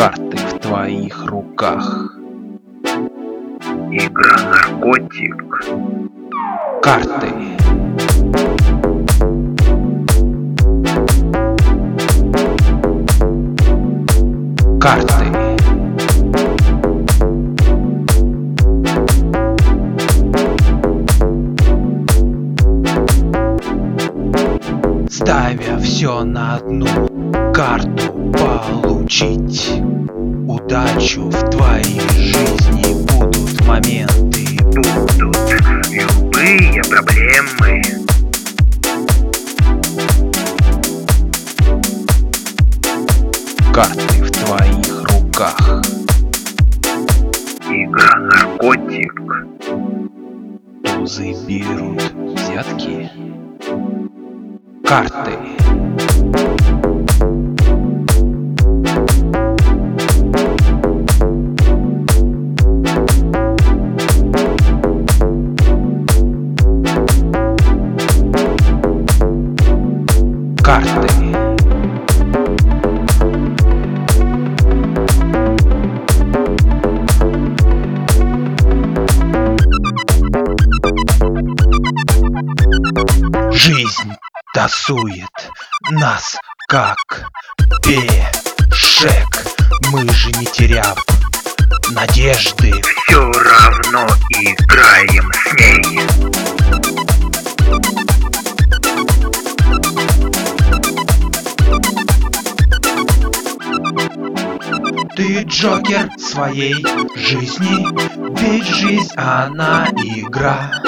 Карты в твоих руках. Игра наркотик. Карты. Карты. Ставя все на одну карту получить Удачу в твоей жизни будут моменты Будут любые проблемы. Карты в твоих руках Игра наркотик. Тузы берут взятки Карты. Карты. Жизнь тасует нас как пешек. Мы же не теряв надежды. Все равно играем с ней. Ты Джокер своей жизни. Ведь жизнь она игра